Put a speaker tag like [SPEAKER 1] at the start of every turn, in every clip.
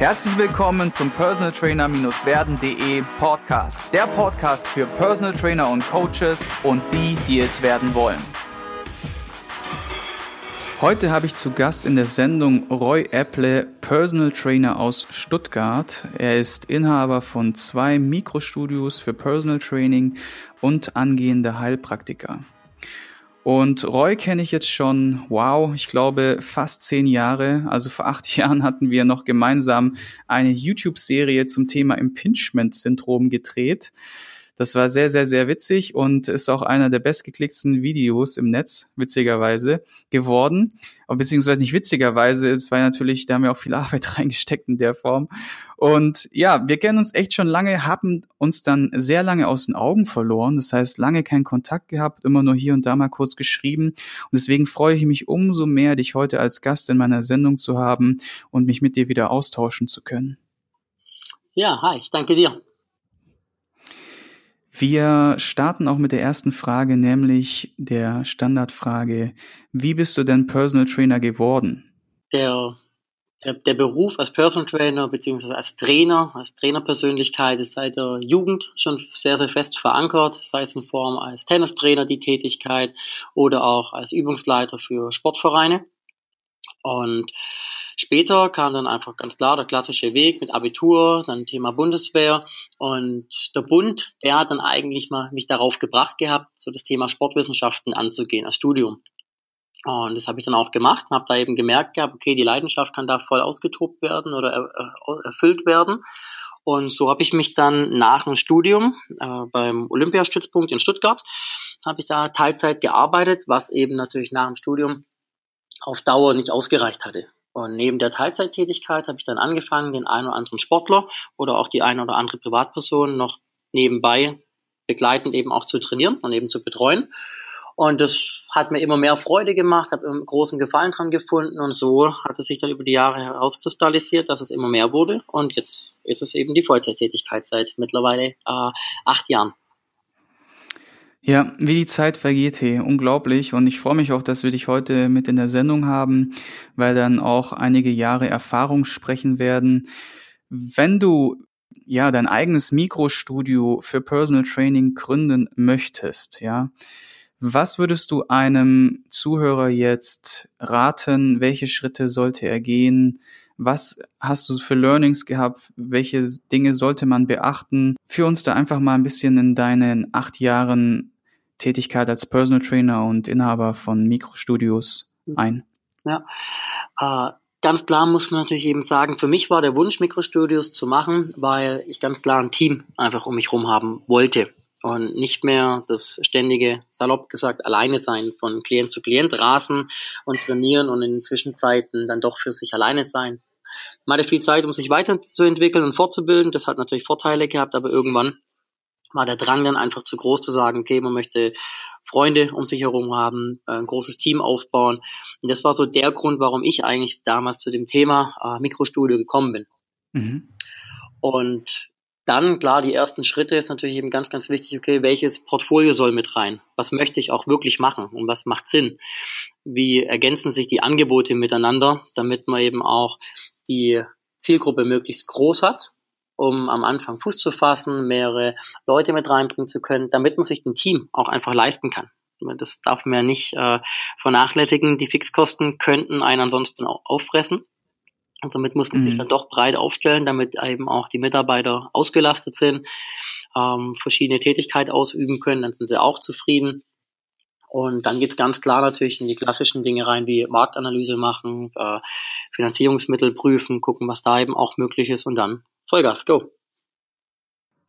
[SPEAKER 1] Herzlich willkommen zum Personal Trainer-werden.de Podcast. Der Podcast für Personal Trainer und Coaches und die, die es werden wollen. Heute habe ich zu Gast in der Sendung Roy Apple, Personal Trainer aus Stuttgart. Er ist Inhaber von zwei Mikrostudios für Personal Training und angehender Heilpraktiker. Und Roy kenne ich jetzt schon, wow, ich glaube fast zehn Jahre. Also vor acht Jahren hatten wir noch gemeinsam eine YouTube-Serie zum Thema Impingement-Syndrom gedreht. Das war sehr, sehr, sehr witzig und ist auch einer der bestgeklickten Videos im Netz, witzigerweise, geworden. Beziehungsweise nicht witzigerweise, es war natürlich, da haben wir auch viel Arbeit reingesteckt in der Form. Und ja, wir kennen uns echt schon lange, haben uns dann sehr lange aus den Augen verloren. Das heißt, lange keinen Kontakt gehabt, immer nur hier und da mal kurz geschrieben. Und deswegen freue ich mich umso mehr, dich heute als Gast in meiner Sendung zu haben und mich mit dir wieder austauschen zu können.
[SPEAKER 2] Ja, hi, ich danke dir.
[SPEAKER 1] Wir starten auch mit der ersten Frage, nämlich der Standardfrage. Wie bist du denn Personal Trainer geworden?
[SPEAKER 2] Der, der, der Beruf als Personal Trainer beziehungsweise als Trainer, als Trainerpersönlichkeit ist seit der Jugend schon sehr, sehr fest verankert, sei es in Form als Tennistrainer die Tätigkeit oder auch als Übungsleiter für Sportvereine. Und Später kam dann einfach ganz klar der klassische Weg mit Abitur, dann Thema Bundeswehr und der Bund, der hat dann eigentlich mal mich darauf gebracht gehabt, so das Thema Sportwissenschaften anzugehen als Studium. Und das habe ich dann auch gemacht habe da eben gemerkt gehabt, okay, die Leidenschaft kann da voll ausgetobt werden oder er, erfüllt werden. Und so habe ich mich dann nach dem Studium äh, beim Olympiastützpunkt in Stuttgart, habe ich da Teilzeit gearbeitet, was eben natürlich nach dem Studium auf Dauer nicht ausgereicht hatte. Und neben der Teilzeittätigkeit habe ich dann angefangen, den einen oder anderen Sportler oder auch die eine oder andere Privatperson noch nebenbei begleitend eben auch zu trainieren und eben zu betreuen. Und das hat mir immer mehr Freude gemacht, habe einen großen Gefallen dran gefunden und so hat es sich dann über die Jahre herauskristallisiert, dass es immer mehr wurde und jetzt ist es eben die Vollzeittätigkeit seit mittlerweile äh, acht Jahren.
[SPEAKER 1] Ja, wie die Zeit vergeht, hey, unglaublich. Und ich freue mich auch, dass wir dich heute mit in der Sendung haben, weil dann auch einige Jahre Erfahrung sprechen werden. Wenn du ja dein eigenes Mikrostudio für Personal Training gründen möchtest, ja, was würdest du einem Zuhörer jetzt raten? Welche Schritte sollte er gehen? Was hast du für Learnings gehabt? Welche Dinge sollte man beachten? Führ uns da einfach mal ein bisschen in deinen acht Jahren Tätigkeit als Personal Trainer und Inhaber von Mikrostudios ein.
[SPEAKER 2] Ja, äh, ganz klar muss man natürlich eben sagen, für mich war der Wunsch, Mikrostudios zu machen, weil ich ganz klar ein Team einfach um mich herum haben wollte und nicht mehr das ständige, salopp gesagt, alleine sein von Klient zu Klient rasen und trainieren und in den Zwischenzeiten dann doch für sich alleine sein man hatte viel Zeit, um sich weiterzuentwickeln und fortzubilden. Das hat natürlich Vorteile gehabt, aber irgendwann war der Drang dann einfach zu groß zu sagen, okay, man möchte Freunde um sich herum haben, ein großes Team aufbauen. Und das war so der Grund, warum ich eigentlich damals zu dem Thema äh, Mikrostudio gekommen bin. Mhm. Und dann, klar, die ersten Schritte ist natürlich eben ganz, ganz wichtig, okay, welches Portfolio soll mit rein? Was möchte ich auch wirklich machen und was macht Sinn? Wie ergänzen sich die Angebote miteinander, damit man eben auch die Zielgruppe möglichst groß hat, um am Anfang Fuß zu fassen, mehrere Leute mit reinbringen zu können, damit man sich ein Team auch einfach leisten kann. Das darf man ja nicht äh, vernachlässigen. Die Fixkosten könnten einen ansonsten auch auffressen. Und damit muss man mhm. sich dann doch breit aufstellen, damit eben auch die Mitarbeiter ausgelastet sind, ähm, verschiedene Tätigkeiten ausüben können, dann sind sie auch zufrieden. Und dann geht's ganz klar natürlich in die klassischen Dinge rein, wie Marktanalyse machen, äh, Finanzierungsmittel prüfen, gucken, was da eben auch möglich ist und dann Vollgas, go.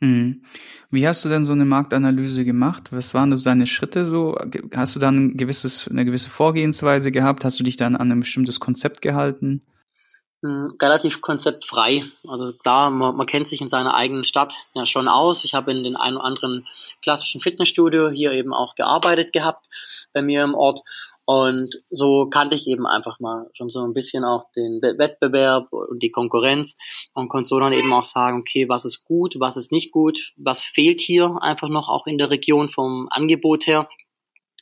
[SPEAKER 1] Mhm. Wie hast du denn so eine Marktanalyse gemacht? Was waren so deine Schritte so? Hast du dann ein gewisses, eine gewisse Vorgehensweise gehabt? Hast du dich dann an ein bestimmtes Konzept gehalten?
[SPEAKER 2] Hm, relativ konzeptfrei. Also klar, man, man, kennt sich in seiner eigenen Stadt ja schon aus. Ich habe in den ein oder anderen klassischen Fitnessstudio hier eben auch gearbeitet gehabt bei mir im Ort. Und so kannte ich eben einfach mal schon so ein bisschen auch den Wettbewerb und die Konkurrenz und konnte so dann eben auch sagen, okay, was ist gut, was ist nicht gut, was fehlt hier einfach noch auch in der Region vom Angebot her.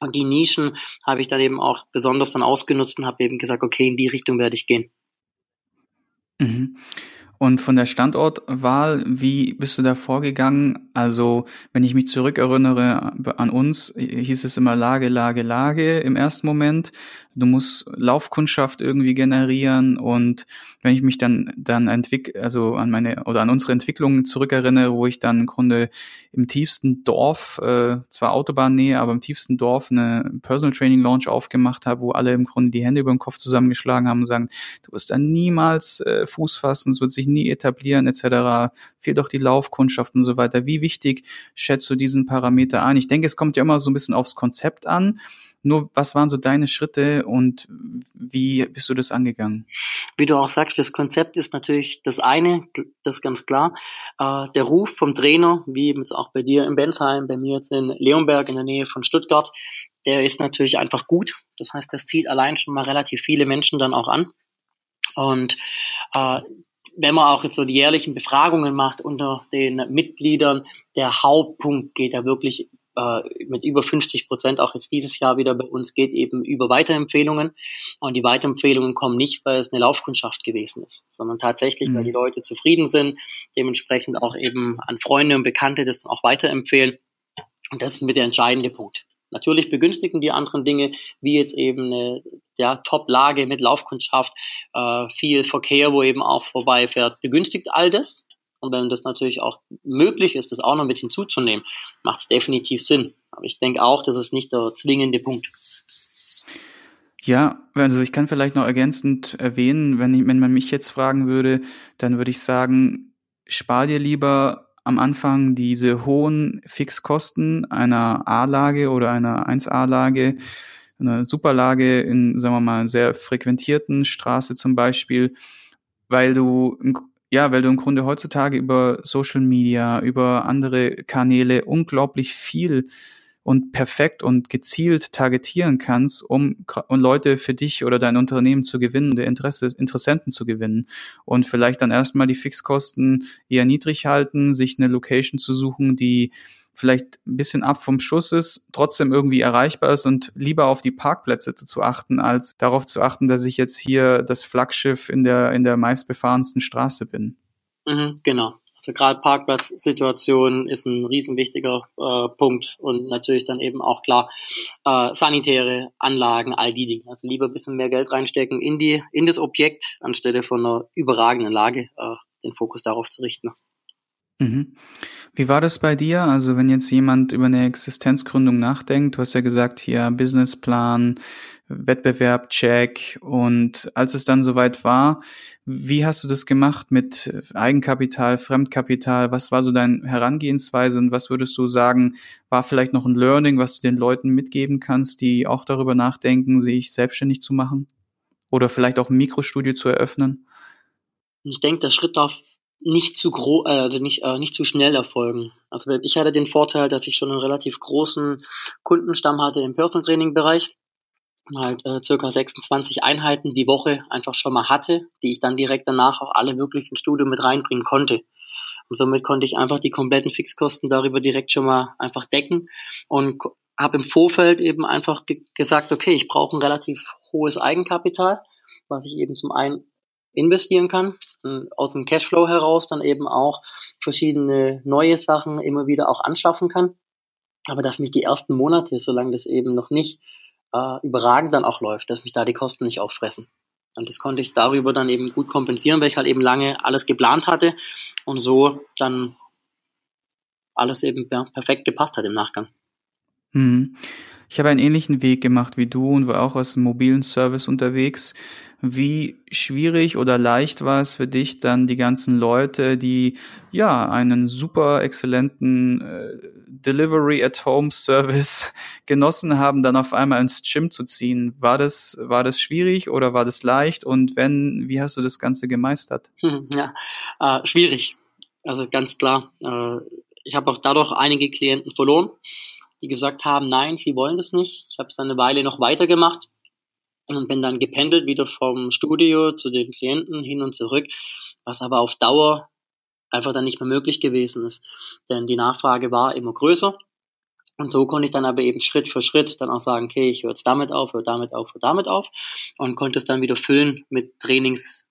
[SPEAKER 2] Und die Nischen habe ich dann eben auch besonders dann ausgenutzt und habe eben gesagt, okay, in die Richtung werde ich gehen.
[SPEAKER 1] Mhm. Und von der Standortwahl, wie bist du da vorgegangen? Also, wenn ich mich zurückerinnere an uns, hieß es immer Lage, Lage, Lage im ersten Moment. Du musst Laufkundschaft irgendwie generieren und wenn ich mich dann dann entwick also an meine oder an unsere Entwicklungen zurückerinnere, wo ich dann im Grunde im tiefsten Dorf, äh, zwar Autobahnnähe, aber im tiefsten Dorf eine Personal Training Launch aufgemacht habe, wo alle im Grunde die Hände über den Kopf zusammengeschlagen haben und sagen, du wirst da niemals äh, Fuß fassen, es wird sich nie etablieren etc. Fehlt auch die Laufkundschaft und so weiter. Wie wichtig schätzt du diesen Parameter ein? Ich denke, es kommt ja immer so ein bisschen aufs Konzept an. Nur, was waren so deine Schritte und wie bist du das angegangen?
[SPEAKER 2] Wie du auch sagst, das Konzept ist natürlich das eine, das ist ganz klar. Äh, der Ruf vom Trainer, wie jetzt auch bei dir in Bensheim, bei mir jetzt in Leonberg in der Nähe von Stuttgart, der ist natürlich einfach gut. Das heißt, das zieht allein schon mal relativ viele Menschen dann auch an. Und äh, wenn man auch jetzt so die jährlichen Befragungen macht unter den Mitgliedern, der Hauptpunkt geht da wirklich äh, mit über 50 Prozent auch jetzt dieses Jahr wieder bei uns geht eben über Weiterempfehlungen. Und die Weiterempfehlungen kommen nicht, weil es eine Laufkundschaft gewesen ist, sondern tatsächlich, mhm. weil die Leute zufrieden sind, dementsprechend auch eben an Freunde und Bekannte das dann auch weiterempfehlen. Und das ist mit der entscheidende Punkt. Natürlich begünstigen die anderen Dinge, wie jetzt eben eine ja, Top-Lage mit Laufkundschaft, äh, viel Verkehr, wo eben auch vorbeifährt, begünstigt all das. Und wenn das natürlich auch möglich ist, das auch noch mit hinzuzunehmen, macht es definitiv Sinn. Aber ich denke auch, das ist nicht der zwingende Punkt.
[SPEAKER 1] Ja, also ich kann vielleicht noch ergänzend erwähnen, wenn, ich, wenn man mich jetzt fragen würde, dann würde ich sagen, spar dir lieber am Anfang diese hohen Fixkosten einer A-Lage oder einer 1A-Lage, einer Superlage in, sagen wir mal, sehr frequentierten Straße zum Beispiel, weil du ja, weil du im Grunde heutzutage über Social Media, über andere Kanäle unglaublich viel und perfekt und gezielt targetieren kannst, um, um Leute für dich oder dein Unternehmen zu gewinnen, der Interesse, Interessenten zu gewinnen. Und vielleicht dann erstmal die Fixkosten eher niedrig halten, sich eine Location zu suchen, die vielleicht ein bisschen ab vom Schuss ist, trotzdem irgendwie erreichbar ist und lieber auf die Parkplätze zu achten, als darauf zu achten, dass ich jetzt hier das Flaggschiff in der, in der meistbefahrensten Straße bin.
[SPEAKER 2] Mhm, genau. Also gerade Parkplatzsituation ist ein riesen wichtiger äh, Punkt und natürlich dann eben auch klar äh, sanitäre Anlagen, all die Dinge. Also lieber ein bisschen mehr Geld reinstecken in die in das Objekt anstelle von einer überragenden Lage äh, den Fokus darauf zu richten.
[SPEAKER 1] Mhm. Wie war das bei dir? Also wenn jetzt jemand über eine Existenzgründung nachdenkt, du hast ja gesagt, hier Businessplan, Wettbewerb, Check und als es dann soweit war, wie hast du das gemacht mit Eigenkapital, Fremdkapital? Was war so deine Herangehensweise und was würdest du sagen, war vielleicht noch ein Learning, was du den Leuten mitgeben kannst, die auch darüber nachdenken, sich selbstständig zu machen? Oder vielleicht auch ein Mikrostudio zu eröffnen?
[SPEAKER 2] Ich denke, der Schritt darf nicht zu gro äh, also nicht, äh, nicht zu schnell erfolgen. Also ich hatte den Vorteil, dass ich schon einen relativ großen Kundenstamm hatte im Personal Training Bereich halt äh, circa 26 Einheiten die Woche einfach schon mal hatte, die ich dann direkt danach auch alle wirklich ins Studio mit reinbringen konnte. Und somit konnte ich einfach die kompletten Fixkosten darüber direkt schon mal einfach decken und habe im Vorfeld eben einfach ge gesagt, okay, ich brauche ein relativ hohes Eigenkapital, was ich eben zum einen investieren kann, aus dem Cashflow heraus dann eben auch verschiedene neue Sachen immer wieder auch anschaffen kann. Aber dass mich die ersten Monate, solange das eben noch nicht äh, überragend dann auch läuft, dass mich da die Kosten nicht auffressen. Und das konnte ich darüber dann eben gut kompensieren, weil ich halt eben lange alles geplant hatte und so dann alles eben perfekt gepasst hat im Nachgang.
[SPEAKER 1] Mhm. Ich habe einen ähnlichen Weg gemacht wie du und war auch aus dem mobilen Service unterwegs. Wie schwierig oder leicht war es für dich dann die ganzen Leute, die ja einen super exzellenten äh, Delivery at Home Service genossen haben, dann auf einmal ins Gym zu ziehen? War das war das schwierig oder war das leicht? Und wenn, wie hast du das Ganze gemeistert?
[SPEAKER 2] Hm, ja, äh, schwierig. Also ganz klar. Äh, ich habe auch dadurch einige Klienten verloren, die gesagt haben, nein, sie wollen das nicht. Ich habe es dann eine Weile noch weitergemacht und bin dann gependelt wieder vom Studio zu den Klienten hin und zurück, was aber auf Dauer einfach dann nicht mehr möglich gewesen ist. Denn die Nachfrage war immer größer. Und so konnte ich dann aber eben Schritt für Schritt dann auch sagen, okay, ich höre jetzt damit auf, höre damit auf, höre damit auf und konnte es dann wieder füllen mit Trainings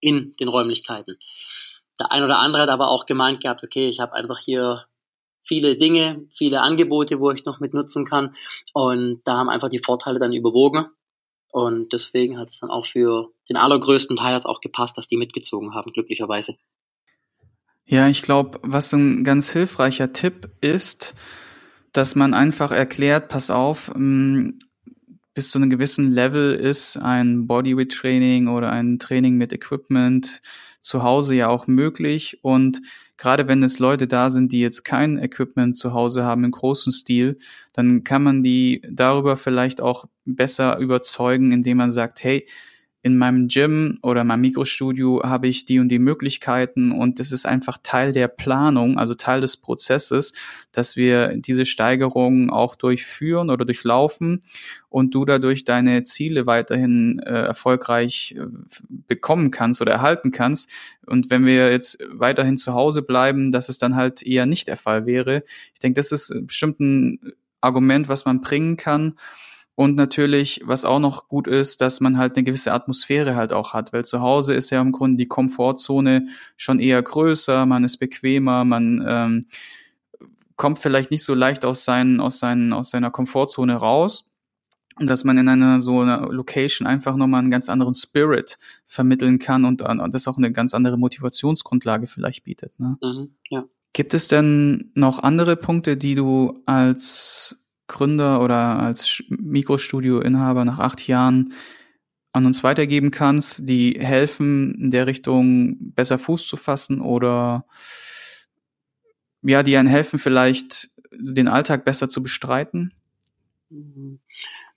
[SPEAKER 2] in den Räumlichkeiten. der ein oder andere hat aber auch gemeint gehabt, okay, ich habe einfach hier viele Dinge, viele Angebote, wo ich noch mit nutzen kann. Und da haben einfach die Vorteile dann überwogen. Und deswegen hat es dann auch für den allergrößten Teil auch gepasst, dass die mitgezogen haben, glücklicherweise.
[SPEAKER 1] Ja, ich glaube, was ein ganz hilfreicher Tipp ist, dass man einfach erklärt, pass auf, mm, bis zu einem gewissen Level ist ein Bodyweight Training oder ein Training mit Equipment zu Hause ja auch möglich und gerade wenn es Leute da sind, die jetzt kein Equipment zu Hause haben im großen Stil, dann kann man die darüber vielleicht auch besser überzeugen, indem man sagt, hey, in meinem Gym oder meinem Mikrostudio habe ich die und die Möglichkeiten und es ist einfach Teil der Planung, also Teil des Prozesses, dass wir diese Steigerungen auch durchführen oder durchlaufen und du dadurch deine Ziele weiterhin äh, erfolgreich äh, bekommen kannst oder erhalten kannst. Und wenn wir jetzt weiterhin zu Hause bleiben, dass es dann halt eher nicht der Fall wäre. Ich denke, das ist bestimmt ein Argument, was man bringen kann. Und natürlich, was auch noch gut ist, dass man halt eine gewisse Atmosphäre halt auch hat, weil zu Hause ist ja im Grunde die Komfortzone schon eher größer, man ist bequemer, man ähm, kommt vielleicht nicht so leicht aus, seinen, aus, seinen, aus seiner Komfortzone raus. Und dass man in einer so einer Location einfach nochmal einen ganz anderen Spirit vermitteln kann und, und das auch eine ganz andere Motivationsgrundlage vielleicht bietet. Ne? Mhm, ja. Gibt es denn noch andere Punkte, die du als Gründer oder als Mikrostudioinhaber nach acht Jahren an uns weitergeben kannst, die helfen, in der Richtung besser Fuß zu fassen oder ja, die einen helfen, vielleicht den Alltag besser zu bestreiten?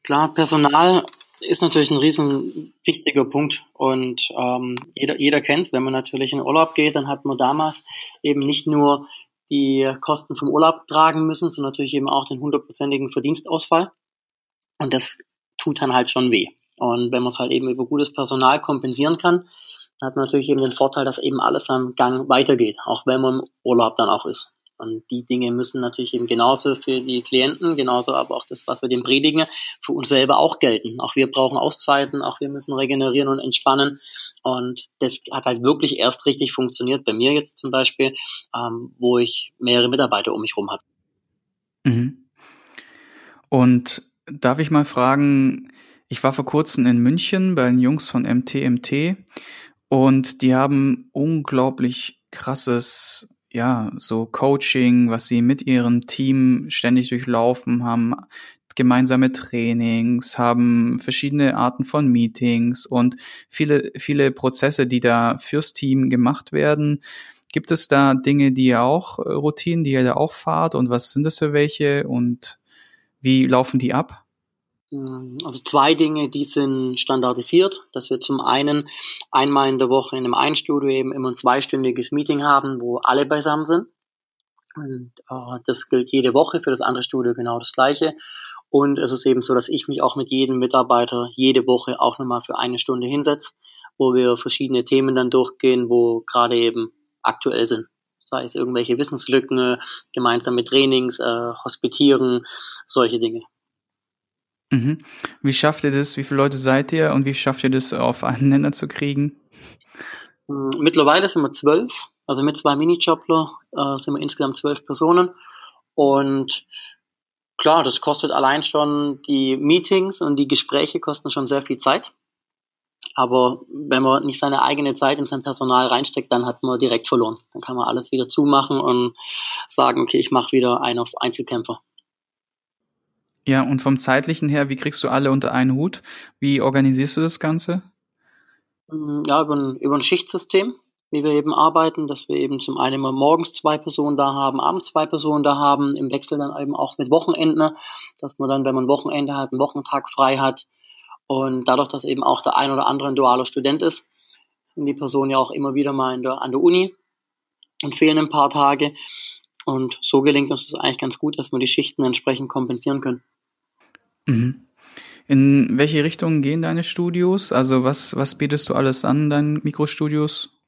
[SPEAKER 2] Klar, Personal ist natürlich ein riesen wichtiger Punkt und ähm, jeder, jeder kennt es, wenn man natürlich in Urlaub geht, dann hat man damals eben nicht nur die Kosten vom Urlaub tragen müssen, sondern natürlich eben auch den hundertprozentigen Verdienstausfall. Und das tut dann halt schon weh. Und wenn man es halt eben über gutes Personal kompensieren kann, hat man natürlich eben den Vorteil, dass eben alles am Gang weitergeht, auch wenn man im Urlaub dann auch ist. Und die Dinge müssen natürlich eben genauso für die Klienten, genauso aber auch das, was wir dem predigen, für uns selber auch gelten. Auch wir brauchen Auszeiten, auch wir müssen regenerieren und entspannen. Und das hat halt wirklich erst richtig funktioniert, bei mir jetzt zum Beispiel, ähm, wo ich mehrere Mitarbeiter um mich herum hatte.
[SPEAKER 1] Mhm. Und darf ich mal fragen, ich war vor kurzem in München bei den Jungs von MTMT und die haben unglaublich krasses ja, so Coaching, was sie mit ihrem Team ständig durchlaufen haben, gemeinsame Trainings, haben verschiedene Arten von Meetings und viele, viele Prozesse, die da fürs Team gemacht werden. Gibt es da Dinge, die ihr auch, äh, Routinen, die ihr da auch fahrt und was sind das für welche und wie laufen die ab?
[SPEAKER 2] Ähm, also zwei Dinge, die sind standardisiert, dass wir zum einen einmal in der Woche in einem Einstudio eben immer ein zweistündiges Meeting haben, wo alle beisammen sind. Und äh, das gilt jede Woche, für das andere Studio genau das gleiche. Und es ist eben so, dass ich mich auch mit jedem Mitarbeiter jede Woche auch nochmal für eine Stunde hinsetze, wo wir verschiedene Themen dann durchgehen, wo gerade eben aktuell sind. Sei es irgendwelche Wissenslücken, gemeinsame Trainings, äh, Hospitieren, solche Dinge.
[SPEAKER 1] Mhm. Wie schafft ihr das? Wie viele Leute seid ihr und wie schafft ihr das auf einen Nenner zu kriegen?
[SPEAKER 2] Hm, mittlerweile sind wir zwölf, also mit zwei Minijobler äh, sind wir insgesamt zwölf Personen und klar, das kostet allein schon die Meetings und die Gespräche kosten schon sehr viel Zeit. Aber wenn man nicht seine eigene Zeit in sein Personal reinsteckt, dann hat man direkt verloren. Dann kann man alles wieder zumachen und sagen, okay, ich mache wieder einen auf Einzelkämpfer.
[SPEAKER 1] Ja, und vom zeitlichen her, wie kriegst du alle unter einen Hut? Wie organisierst du das Ganze?
[SPEAKER 2] Mm, ja, über ein, über ein Schichtsystem, wie wir eben arbeiten, dass wir eben zum einen immer morgens zwei Personen da haben, abends zwei Personen da haben, im Wechsel dann eben auch mit Wochenenden, dass man dann, wenn man Wochenende hat, einen Wochentag frei hat. Und dadurch, dass eben auch der ein oder andere ein dualer Student ist, sind die Personen ja auch immer wieder mal der, an der Uni und fehlen ein paar Tage. Und so gelingt uns das eigentlich ganz gut, dass wir die Schichten entsprechend kompensieren können.
[SPEAKER 1] Mhm. In welche Richtung gehen deine Studios? Also was, was bietest du alles an, deinen Mikrostudios?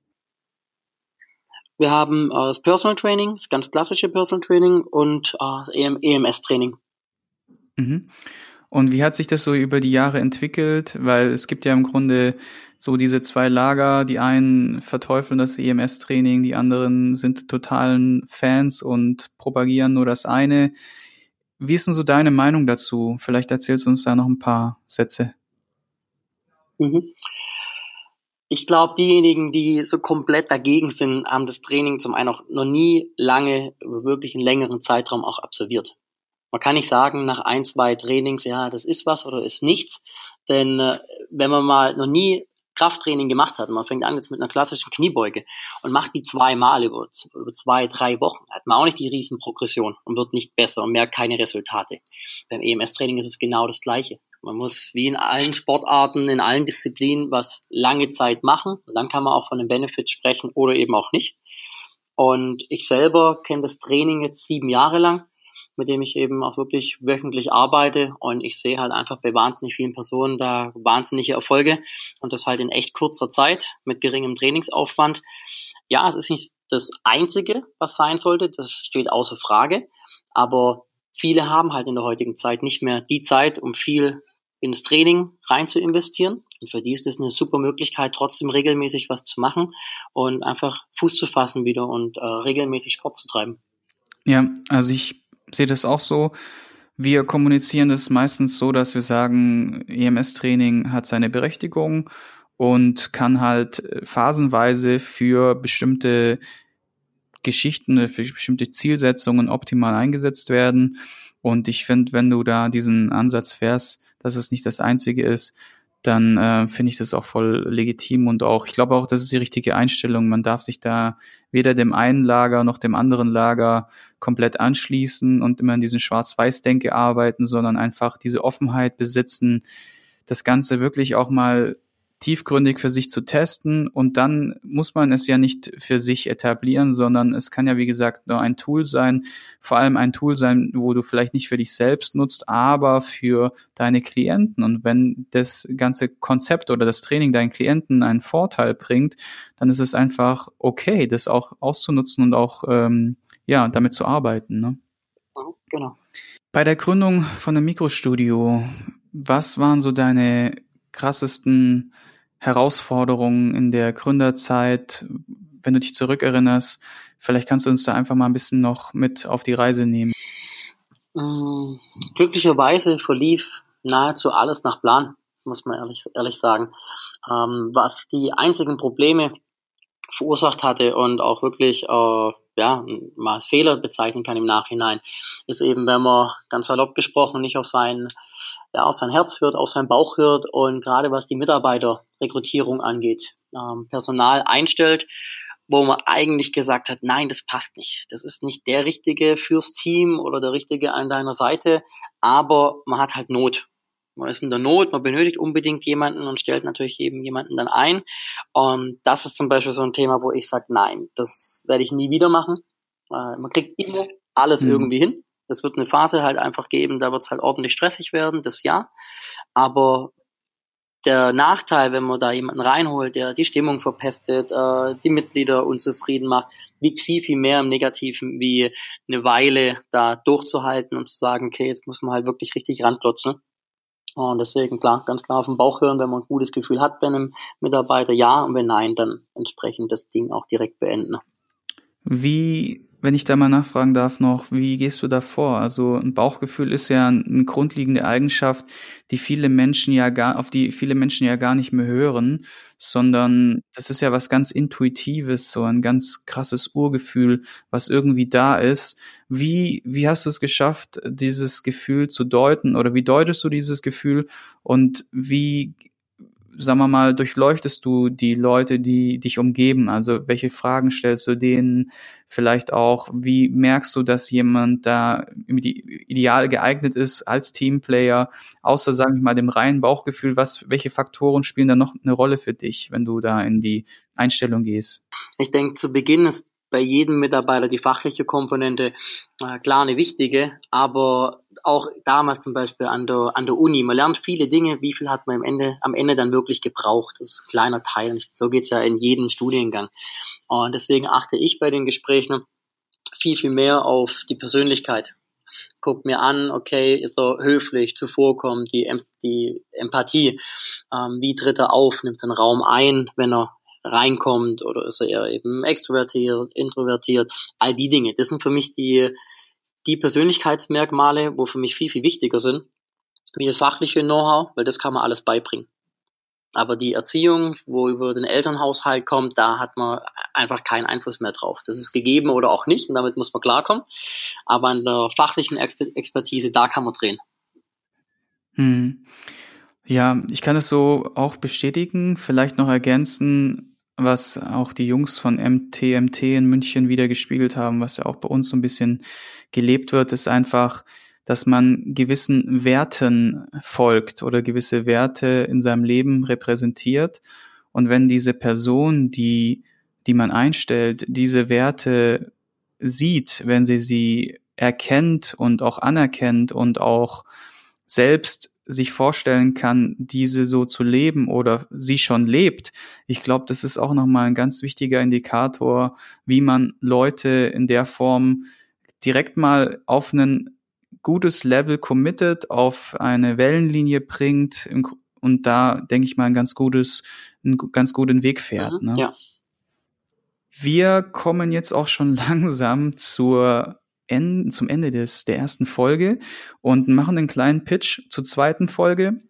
[SPEAKER 2] Wir haben äh, das Personal Training, das ganz klassische Personal Training und äh, EMS Training.
[SPEAKER 1] Mhm. Und wie hat sich das so über die Jahre entwickelt? Weil es gibt ja im Grunde so diese zwei Lager. Die einen verteufeln das EMS-Training, die anderen sind totalen Fans und propagieren nur das eine. Wie ist denn so deine Meinung dazu? Vielleicht erzählst du uns da noch ein paar Sätze.
[SPEAKER 2] Mhm. Ich glaube, diejenigen, die so komplett dagegen sind, haben das Training zum einen auch noch nie lange, wirklich einen längeren Zeitraum auch absolviert. Man kann nicht sagen, nach ein, zwei Trainings, ja, das ist was oder ist nichts. Denn äh, wenn man mal noch nie Krafttraining gemacht hat, man fängt an jetzt mit einer klassischen Kniebeuge und macht die zweimal über, über zwei, drei Wochen, hat man auch nicht die Riesenprogression und wird nicht besser und merkt keine Resultate. Beim EMS-Training ist es genau das Gleiche. Man muss wie in allen Sportarten, in allen Disziplinen was lange Zeit machen. Und dann kann man auch von den Benefits sprechen oder eben auch nicht. Und ich selber kenne das Training jetzt sieben Jahre lang mit dem ich eben auch wirklich wöchentlich arbeite und ich sehe halt einfach bei wahnsinnig vielen Personen da wahnsinnige Erfolge und das halt in echt kurzer Zeit mit geringem Trainingsaufwand. Ja, es ist nicht das Einzige, was sein sollte, das steht außer Frage, aber viele haben halt in der heutigen Zeit nicht mehr die Zeit, um viel ins Training rein zu investieren. Und für die ist es eine super Möglichkeit, trotzdem regelmäßig was zu machen und einfach Fuß zu fassen wieder und äh, regelmäßig Sport zu treiben.
[SPEAKER 1] Ja, also ich sehe das auch so. Wir kommunizieren das meistens so, dass wir sagen, EMS-Training hat seine Berechtigung und kann halt äh, phasenweise für bestimmte Geschichten, für bestimmte Zielsetzungen optimal eingesetzt werden. Und ich finde, wenn du da diesen Ansatz fährst, dass es nicht das einzige ist, dann äh, finde ich das auch voll legitim und auch, ich glaube auch, das ist die richtige Einstellung. Man darf sich da weder dem einen Lager noch dem anderen Lager komplett anschließen und immer in diesen Schwarz-Weiß-Denke arbeiten, sondern einfach diese Offenheit besitzen, das Ganze wirklich auch mal tiefgründig für sich zu testen und dann muss man es ja nicht für sich etablieren, sondern es kann ja wie gesagt nur ein Tool sein, vor allem ein Tool sein, wo du vielleicht nicht für dich selbst nutzt, aber für deine Klienten und wenn das ganze Konzept oder das Training deinen Klienten einen Vorteil bringt, dann ist es einfach okay, das auch auszunutzen und auch ähm, ja damit zu arbeiten. Ne?
[SPEAKER 2] Genau.
[SPEAKER 1] Bei der Gründung von einem Mikrostudio, was waren so deine krassesten Herausforderungen in der Gründerzeit, wenn du dich zurückerinnerst? Vielleicht kannst du uns da einfach mal ein bisschen noch mit auf die Reise nehmen.
[SPEAKER 2] Mm, glücklicherweise verlief nahezu alles nach Plan, muss man ehrlich, ehrlich sagen. Ähm, was die einzigen Probleme verursacht hatte und auch wirklich äh, ja, mal als Fehler bezeichnen kann im Nachhinein, ist eben, wenn man ganz salopp gesprochen nicht auf sein, ja, auf sein Herz hört, auf seinen Bauch hört und gerade was die Mitarbeiterrekrutierung angeht, ähm, Personal einstellt, wo man eigentlich gesagt hat, nein, das passt nicht. Das ist nicht der Richtige fürs Team oder der Richtige an deiner Seite, aber man hat halt Not. Man ist in der Not, man benötigt unbedingt jemanden und stellt natürlich eben jemanden dann ein. Und das ist zum Beispiel so ein Thema, wo ich sage, nein, das werde ich nie wieder machen. Man kriegt immer alles mhm. irgendwie hin. Es wird eine Phase halt einfach geben, da wird es halt ordentlich stressig werden, das ja. Aber der Nachteil, wenn man da jemanden reinholt, der die Stimmung verpestet, äh, die Mitglieder unzufrieden macht, wiegt viel, viel mehr im Negativen, wie eine Weile da durchzuhalten und zu sagen, okay, jetzt muss man halt wirklich richtig ranklotzen. Und deswegen, klar, ganz klar auf den Bauch hören, wenn man ein gutes Gefühl hat bei einem Mitarbeiter, ja, und wenn nein, dann entsprechend das Ding auch direkt beenden.
[SPEAKER 1] Wie wenn ich da mal nachfragen darf noch, wie gehst du da vor? Also ein Bauchgefühl ist ja eine grundlegende Eigenschaft, die viele Menschen ja gar, auf die viele Menschen ja gar nicht mehr hören, sondern das ist ja was ganz Intuitives, so ein ganz krasses Urgefühl, was irgendwie da ist. Wie, wie hast du es geschafft, dieses Gefühl zu deuten oder wie deutest du dieses Gefühl und wie sagen wir mal, durchleuchtest du die Leute, die dich umgeben? Also welche Fragen stellst du denen? Vielleicht auch, wie merkst du, dass jemand da ideal geeignet ist als Teamplayer, außer, sagen wir mal, dem reinen Bauchgefühl? Was, welche Faktoren spielen da noch eine Rolle für dich, wenn du da in die Einstellung gehst?
[SPEAKER 2] Ich denke, zu Beginn ist bei jedem Mitarbeiter die fachliche Komponente äh, klar eine wichtige, aber auch damals zum Beispiel an der, an der Uni, man lernt viele Dinge, wie viel hat man am Ende, am Ende dann wirklich gebraucht. Das ist ein kleiner Teil. So geht's ja in jedem Studiengang. Und deswegen achte ich bei den Gesprächen viel, viel mehr auf die Persönlichkeit. guckt mir an, okay, ist er höflich, zuvorkommt, die, die Empathie, ähm, wie tritt er auf, nimmt den Raum ein, wenn er reinkommt oder ist er eher eben extrovertiert, introvertiert, all die Dinge. Das sind für mich die, die Persönlichkeitsmerkmale, wo für mich viel, viel wichtiger sind, wie das fachliche Know-how, weil das kann man alles beibringen. Aber die Erziehung, wo über den Elternhaushalt kommt, da hat man einfach keinen Einfluss mehr drauf. Das ist gegeben oder auch nicht und damit muss man klarkommen. Aber an der fachlichen Expertise, da kann man drehen.
[SPEAKER 1] Hm. Ja, ich kann es so auch bestätigen, vielleicht noch ergänzen, was auch die Jungs von MTMT in München wieder gespiegelt haben, was ja auch bei uns so ein bisschen gelebt wird, ist einfach, dass man gewissen Werten folgt oder gewisse Werte in seinem Leben repräsentiert. Und wenn diese Person, die, die man einstellt, diese Werte sieht, wenn sie sie erkennt und auch anerkennt und auch selbst sich vorstellen kann, diese so zu leben oder sie schon lebt. Ich glaube, das ist auch nochmal ein ganz wichtiger Indikator, wie man Leute in der Form direkt mal auf einen gutes Level committed auf eine Wellenlinie bringt und da, denke ich mal, ein ganz gutes, einen ganz guten Weg fährt. Mhm, ne? Ja. Wir kommen jetzt auch schon langsam zur End, zum Ende des, der ersten Folge und machen einen kleinen Pitch zur zweiten Folge,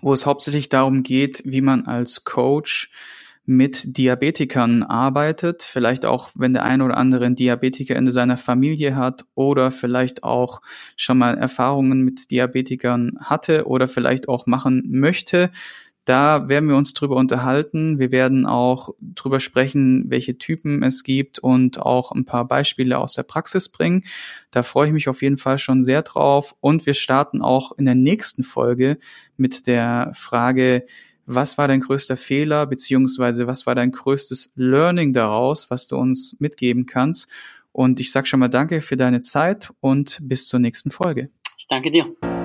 [SPEAKER 1] wo es hauptsächlich darum geht, wie man als Coach mit Diabetikern arbeitet, vielleicht auch, wenn der eine oder andere einen Diabetiker in seiner Familie hat oder vielleicht auch schon mal Erfahrungen mit Diabetikern hatte oder vielleicht auch machen möchte. Da werden wir uns drüber unterhalten. Wir werden auch drüber sprechen, welche Typen es gibt und auch ein paar Beispiele aus der Praxis bringen. Da freue ich mich auf jeden Fall schon sehr drauf. Und wir starten auch in der nächsten Folge mit der Frage, was war dein größter Fehler, beziehungsweise was war dein größtes Learning daraus, was du uns mitgeben kannst? Und ich sag schon mal danke für deine Zeit und bis zur nächsten Folge.
[SPEAKER 2] Ich danke dir.